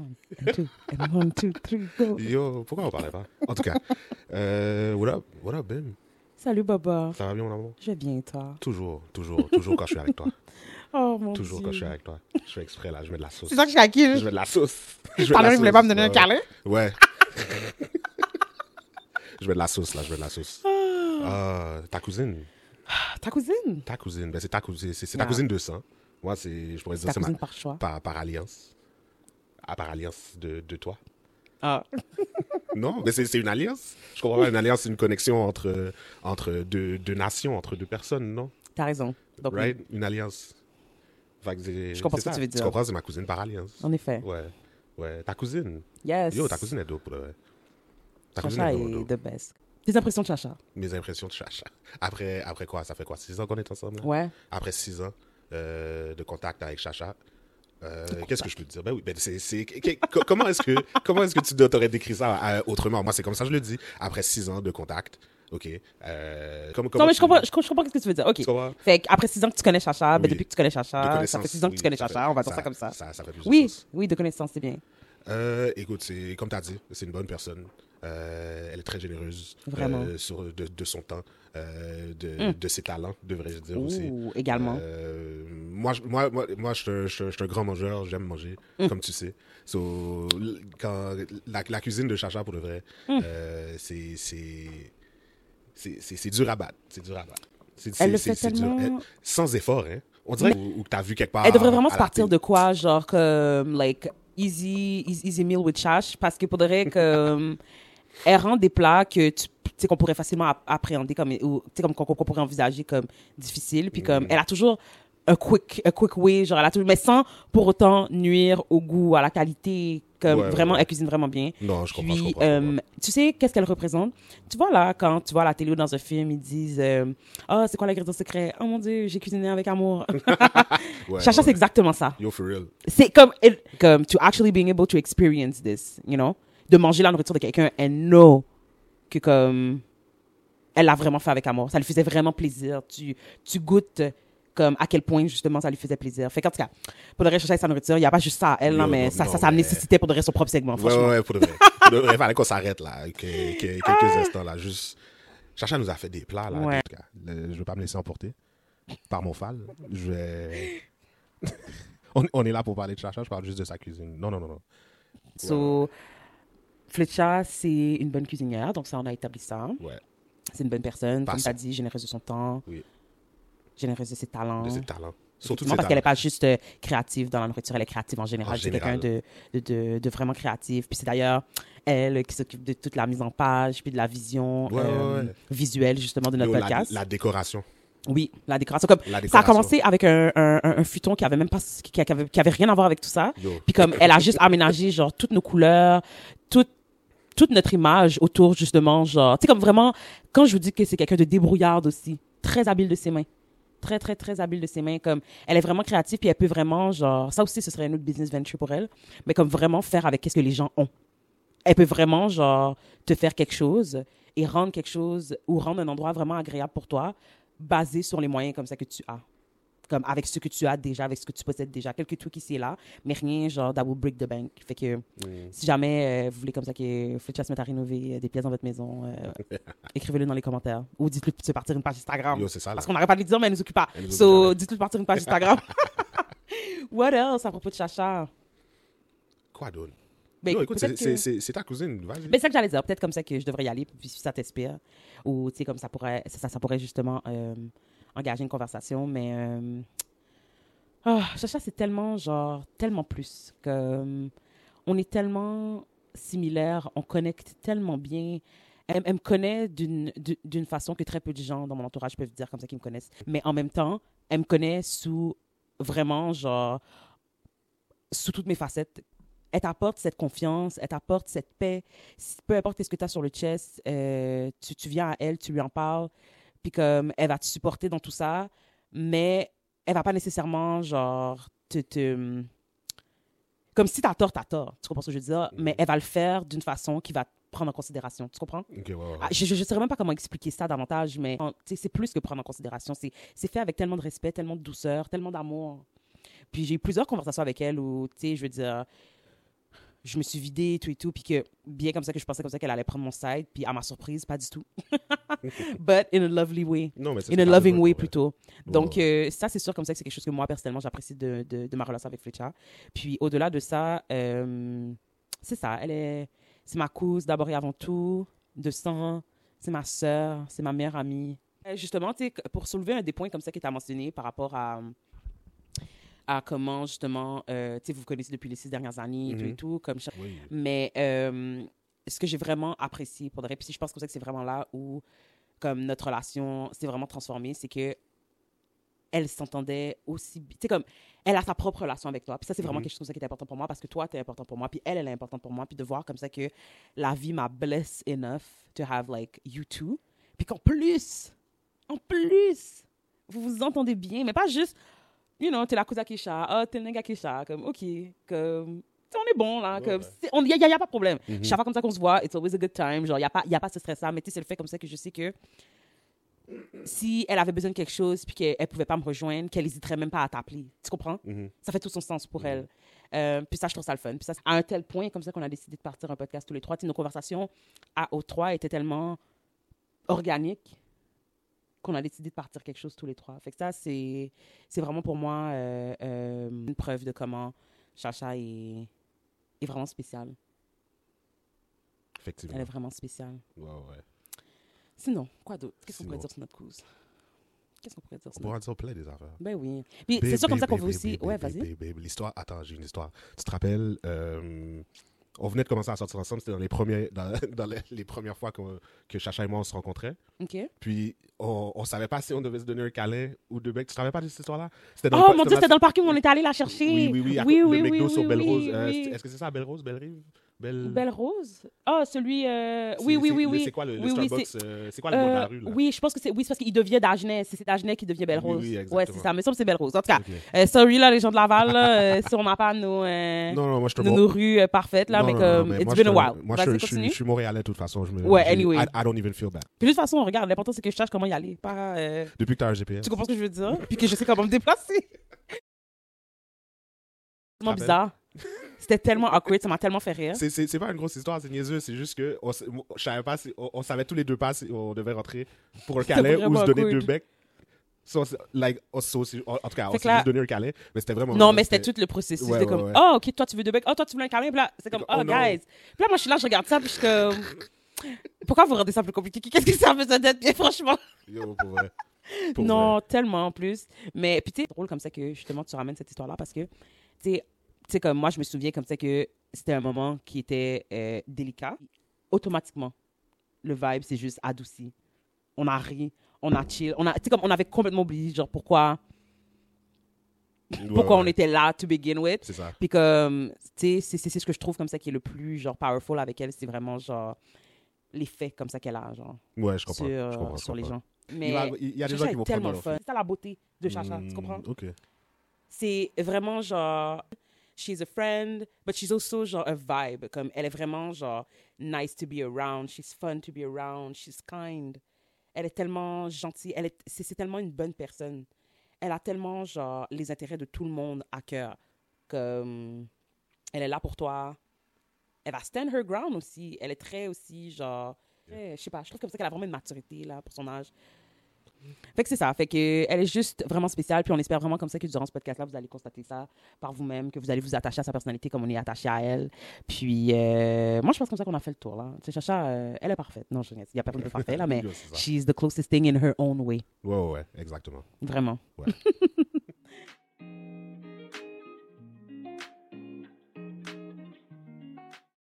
And two, and one, two, three, go. Yo, pourquoi on parlait pas? En tout cas, euh, what up, what up, Ben? Salut, Baba. Ça va bien, mon amour? Je vais bien, et toi? Toujours, toujours, toujours quand je suis avec toi. Oh, mon Toujours Dieu. quand je suis avec toi. Je fais exprès, là, je mets de la sauce. C'est ça que je suis à qui? Je mets de la sauce. Pardon, il voulait pas me donner un Ouais. câlin? Ouais. je mets de la sauce, là, je mets de la sauce. Ah, ta cousine, Ta cousine? ta cousine, ben c'est ta cousine, c'est ta Ah. cousine de sang. Moi, c'est, je pourrais dire, c'est ma, cousine par choix. par, par alliance. Ah, par alliance de, de toi. Ah. Non, mais c'est une alliance. Je comprends pas, une alliance, c'est une connexion entre, entre deux, deux nations, entre deux personnes, non? T'as raison. Donc, oui? Une alliance. Je comprends ce que tu veux dire. Tu comprends, c'est ma cousine par alliance. en effet. Ouais. Ouais. Ta cousine. Yes. Yo, ta cousine est dope. Ta cousine est dope, est dope. the best. Tes impressions de Chacha? Mes impressions de Chacha. Après, après quoi? Ça fait quoi? Six ans qu'on est ensemble? là? Ouais. Après six ans euh, de contact avec Chacha. Euh, Qu'est-ce que je peux te dire? Ben oui, ben c'est, c'est- comment est-ce que, comment est-ce que tu t'aurais décrit ça euh, autrement? Moi, c'est comme ça je le dis. Après six ans de contact, ok. Euh, comme, Non, mais je comprends, je, je comprends ce que tu veux dire. OK. Fait qu'après six ans que tu connais Chacha, ben depuis que tu connais Chacha, ça fait six ans que oui, tu connais Chacha, fait- on va dire ça comme ça. Ça, ça fait plusieurs Oui, choses. oui, de connaissance, c'est bien. Euh, écoute, c'est comme tu as dit, c'est une bonne personne. Euh, elle est très généreuse Vraiment. euh, sur, de, de son temps, euh, de, de ses talents, devrais-je dire aussi. Ouh, également. Euh, moi, je- moi, moi, moi je, suis un- grand mangeur, j'aime manger, Mm. comme tu sais. So, quand, la, la cuisine de Chacha, pour de vrai, Mm. c'est- c'est c'est- c'est à battre. C'est dur à battre. C'est- Elle le fait tellement- Elle- sans effort, hein. On dirait ou, ou que tu as vu quelque part. Elle devrait vraiment se partir de quoi, genre comme like easy easy, easy meal with chash, parce que faudrait que euh, elle rend des plats que tu qu'on pourrait facilement app- appréhender comme ou comme qu'on pourrait envisager comme difficile, puis Mm. comme elle a toujours un quick a quick way, genre elle a toujours, mais sans pour autant nuire au goût, à la qualité, comme Ouais, vraiment ouais. elle cuisine vraiment bien. Non, je comprends. je Puis, comprends, je comprends. euh, tu sais, qu'est-ce qu'elle représente? Tu vois, là, quand tu vois à la télé ou dans un film, ils disent euh, Ah, c'est quoi l'ingrédient secret? Oh mon Dieu, j'ai cuisiné avec amour. Chacha, c'est exactement ça. Yo, for real. C'est comme, it- comme, to actually being able to experience this, you know? De manger la nourriture de quelqu'un and know que, comme, elle l'a vraiment fait avec amour. Ça lui faisait vraiment plaisir. Tu, tu goûtes, comme, à quel point, justement, ça lui faisait plaisir. Fait qu'en tout cas, pour le reste, sa nourriture, il n'y a pas juste ça à elle, non, mais non, ça, ça, ça mais- nécessitait pour reste son propre segment, franchement. ouais, ouais, pour de vrai. Pour de vrai, fallait qu'on s'arrête là, que, que- quelques instants là, juste. Chacha nous a fait des plats là. Ouais. en tout cas. Je veux pas me laisser emporter par mon fall. Je vais. on, on est là pour parler de Chacha, je parle juste de sa cuisine. Non, non, non, non. So, Fletcha, c'est une bonne cuisinière, donc ça, on a établi ça. Ouais. C'est une bonne personne, comme tu as dit, généreuse de son temps, Oui. généreuse de ses talents. De ses talents. Surtout parce qu'elle n'est pas juste euh, créative dans la nourriture, elle est créative en général. C'est quelqu'un de, de, de, de vraiment créatif. Puis c'est d'ailleurs elle qui s'occupe de toute la mise en page, puis de la vision Ouais, euh, ouais, visuelle, justement, de notre Yo, podcast. la décoration. Oui, la décoration. Comme, La ça a commencé avec un, un, un, un futon qui avait même pas, qui, qui avait, qui avait rien à voir avec tout ça. Yo. Puis comme elle a juste aménagé genre toutes nos couleurs, toute toute notre image autour justement genre, tu sais comme vraiment quand je vous dis que c'est quelqu'un de débrouillard aussi, très habile de ses mains. Très très très habile de ses mains comme elle est vraiment créative puis elle peut vraiment genre ça aussi ce serait une autre business venture pour elle, mais comme vraiment faire avec qu'est-ce que les gens ont. Elle peut vraiment genre te faire quelque chose et rendre quelque chose ou rendre un endroit vraiment agréable pour toi basé sur les moyens comme ça que tu as comme avec ce que tu as déjà, avec ce que tu possèdes déjà, quelques trucs ici et là, mais rien genre that will break the bank. Fait que Mm. si jamais euh, vous voulez comme ça que Fletcher se mette à rénover euh, des pièces dans votre maison, euh, écrivez-le dans les commentaires ou dites-le de partir une page Instagram. Yo, ça. Parce qu'on n'arrête pas de lui dire, mais elle nous occupe pas. Nous So, dites-le de partir une page Instagram. What else à propos de Chacha? Quoi d'autre? Ben, Yo, écoute, c'est- que- ta cousine. Vas-y. ben, c'est ça que j'allais dire. Peut-être comme ça que je devrais y aller, puis si ça t'inspire. Ou, tu sais, comme ça pourrait, ça, ça pourrait justement engager une conversation. Mais, euh, ah, Chacha, c'est tellement, genre, tellement plus. Que, euh, on est tellement similaires, on connecte tellement bien. Elle, me connaît d'une façon que très peu de gens dans mon entourage peuvent dire comme ça qu'ils me connaissent. Mais en même temps, elle me connaît sous vraiment, genre, sous toutes mes facettes. Elle t'apporte cette confiance, elle t'apporte cette paix. Peu importe ce que tu as sur le chest, euh, tu, tu viens à elle, tu lui en parles, puis comme elle va te supporter dans tout ça, mais elle va pas nécessairement, genre, te. te comme si t'as tort, t'as tort. Tu comprends ce que je veux dire? Mais elle va le faire d'une façon qui va te prendre en considération. Tu comprends? Ok, ouais, ouais. Ah, je ne sais même pas comment expliquer ça davantage, mais c'est plus que prendre en considération. C'est c'est fait avec tellement de respect, tellement de douceur, tellement d'amour. Puis j'ai eu plusieurs conversations avec elle où, tu sais, je veux dire, je me suis vidée, tout et tout, puis que bien comme ça que je pensais comme ça qu'elle allait prendre mon side, puis à ma surprise, pas du tout. But in a lovely way. Non, mais c'est In a que loving way plutôt. Donc, euh, ça, c'est sûr, comme ça, que c'est quelque chose que moi, personnellement, j'apprécie de, de, de ma relation avec Fletcher. Puis, au-delà de ça, euh, c'est ça. Elle est, c'est ma cousine d'abord et avant tout, de sang. C'est ma sœur, c'est ma meilleure amie. Euh, Justement, tu pour soulever un des points comme ça qui t'a mentionné par rapport à, à comment, justement, euh, tu sais, vous vous connaissez depuis les six dernières années, et tout et Mhm. tout, comme Oui. mais euh, ce que j'ai vraiment apprécié pour de vrai, puis je pense comme ça que c'est vraiment là où comme notre relation s'est vraiment transformée, c'est que elle s'entendait aussi tu sais comme elle a sa propre relation avec toi puis ça c'est vraiment Mhm. quelque chose comme ça qui est important pour moi parce que toi tu es important pour moi puis elle elle est importante pour moi puis de voir comme ça que la vie m'a blessed enough to have like you two puis qu'en plus en plus vous vous entendez bien mais pas juste you know t'es la cousin Kisha oh t'es le nègre Kisha comme ok comme on est bon là comme il n'y a, y a- pas de problème Mhm. chaque fois comme ça qu'on se voit, it's always a good time. Genre, il n'y a, pas- y a pas ce stress-là. Mais tu sais, c'est le fait comme ça que je sais que si elle avait besoin de quelque chose puis qu'elle ne pouvait pas me rejoindre, qu'elle n'hésiterait même pas à t'appeler. Tu comprends? Mhm. Ça fait tout son sens pour Mhm. elle. Euh, puis ça, je trouve ça le fun. Puis ça, à un tel point, comme ça qu'on a décidé de partir un podcast tous les trois. Nos conversations à, aux trois étaient tellement organiques qu'on a décidé de partir quelque chose tous les trois. Fait que ça, c'est c'est vraiment pour moi euh, euh, une preuve de comment Chacha est, est vraiment spéciale. Effectivement. Elle est vraiment spéciale. Ouais, ouais. Sinon, quoi d'autre? Qu'est-ce qu'on pourrait dire sur notre cause? Qu'est-ce qu'on pourrait dire On sur pourra notre dire plein des affaires. Ben oui. Puis c'est sûr comme ça qu'on veut aussi. Ouais, vas-y. L'histoire, attends, j'ai une histoire. Tu te rappelles, euh, on venait de commencer à sortir ensemble, c'était dans les, premiers, dans, dans les, les premières fois qu'on- que Chacha et moi on se rencontrait. OK. Puis on, on savait pas si on devait se donner un câlin ou deux becs. Tu te rappelles pas de cette histoire-là? C'était dans Oh le- mon Dieu, c'était dans le parking où on était allé la chercher. Oui, oui, oui. à Oui, oui, le oui, McDo oui, sur Belle Rose. Euh, Est-ce que c'est ça, Belle Rose, Belle Rive Belle... Belle Rose? Ah, celui. euh, C'est- Oui, oui, c'est- oui, oui. C'est quoi le, le Oui, Starbucks c'est- euh, C'est quoi le nom de la Euh, rue là? oui, je pense que c'est oui, c'est parce qu'il devient d'Agenais. C'est c'est d'Agenais qui devient Belle Rose. oui, ouais, exactement. c'est ça. Mais ça, c'est Belle Rose. En tout cas, Ok. euh, sorry là, les gens de Laval, là, si on n'a pas nos, Non, non, moi je te nos, nos rues parfaites, là, Non, mais comme, mais it's moi, been je a while. Moi, je, suis- continue. je suis montréalais de toute façon. Je me, Ouais, anyway. I, I don't even feel bad. Puis de toute façon, regarde, l'important, c'est que je sache comment y aller. Pas, Depuis que tu as un GPS. Tu comprends ce que je veux dire? Puis que je sais comment me déplacer. tellement rappelles? bizarre. C'était tellement awkward, ça m'a tellement fait rire. C'est- C'est c'est pas une grosse histoire, c'est niaiseux. C'est juste que on, je savais pas si, on, on savait tous les deux pas si on devait rentrer pour un câlin ou se donner awkward. deux becs. So, like, on en tout cas, on Fait que s'est là- donné un câlin, mais c'était vraiment. Non, mais c'était tout le processus. Ouais, C'était ouais, comme, ouais. oh, ok, toi, tu veux deux becs? Oh, toi, tu veux un câlin. Puis là, c'est comme, Oh, oh, guys. Puis là, moi, je suis là, je regarde ça, puis je suis comme, pourquoi vous rendez ça plus compliqué? Qu'est-ce que ça a besoin d'être, bien, franchement? Yo, pour vrai. Pour non, vrai. tellement en plus. Mais puis, tu sais, drôle comme ça que justement, tu ramènes cette histoire-là parce que, tu sais, tu sais, comme moi, je me souviens comme ça que c'était un moment qui était euh, délicat. Automatiquement, le vibe s'est juste adouci. On a ri, on a chill. On, a, tu sais, comme on avait complètement oublié, genre, pourquoi, Ouais, pourquoi on était là to begin with. C'est ça. Puis comme, tu sais, c'est- c'est c'est ce que je trouve comme ça qui est le plus, genre, powerful avec elle. C'est vraiment, genre, l'effet comme ça qu'elle a, genre, Ouais, je comprends. sur, je comprends, je sur les gens. Mais va- il y a des gens qui vont prendre tellement fun. C'est ça la beauté de Chacha, tu Hmm, comprends? Ok. C'est vraiment genre, she's a friend, but she's also genre a vibe. Comme elle est vraiment genre nice to be around, she's fun to be around, she's kind. Elle est tellement gentille, elle est, c'est, c'est tellement une bonne personne. Elle a tellement genre les intérêts de tout le monde à cœur. Comme elle est là pour toi. Elle va stand her ground aussi. Elle est très aussi genre, très- je sais pas, je trouve comme ça qu'elle a vraiment une maturité là pour son âge. Fait que c'est ça. Fait que elle est juste vraiment spéciale. Puis on espère vraiment comme ça que durant ce podcast-là, vous allez constater ça par vous-même, que vous allez vous attacher à sa personnalité comme on est attaché à elle. Puis euh, moi, je pense comme ça qu'on a fait le tour là. Tu sais, Chacha, euh, elle est parfaite. Non, je il y a personne de parfait là, mais she's the closest thing in her own way. Ouais, ouais, ouais, exactement. Vraiment. Ouais.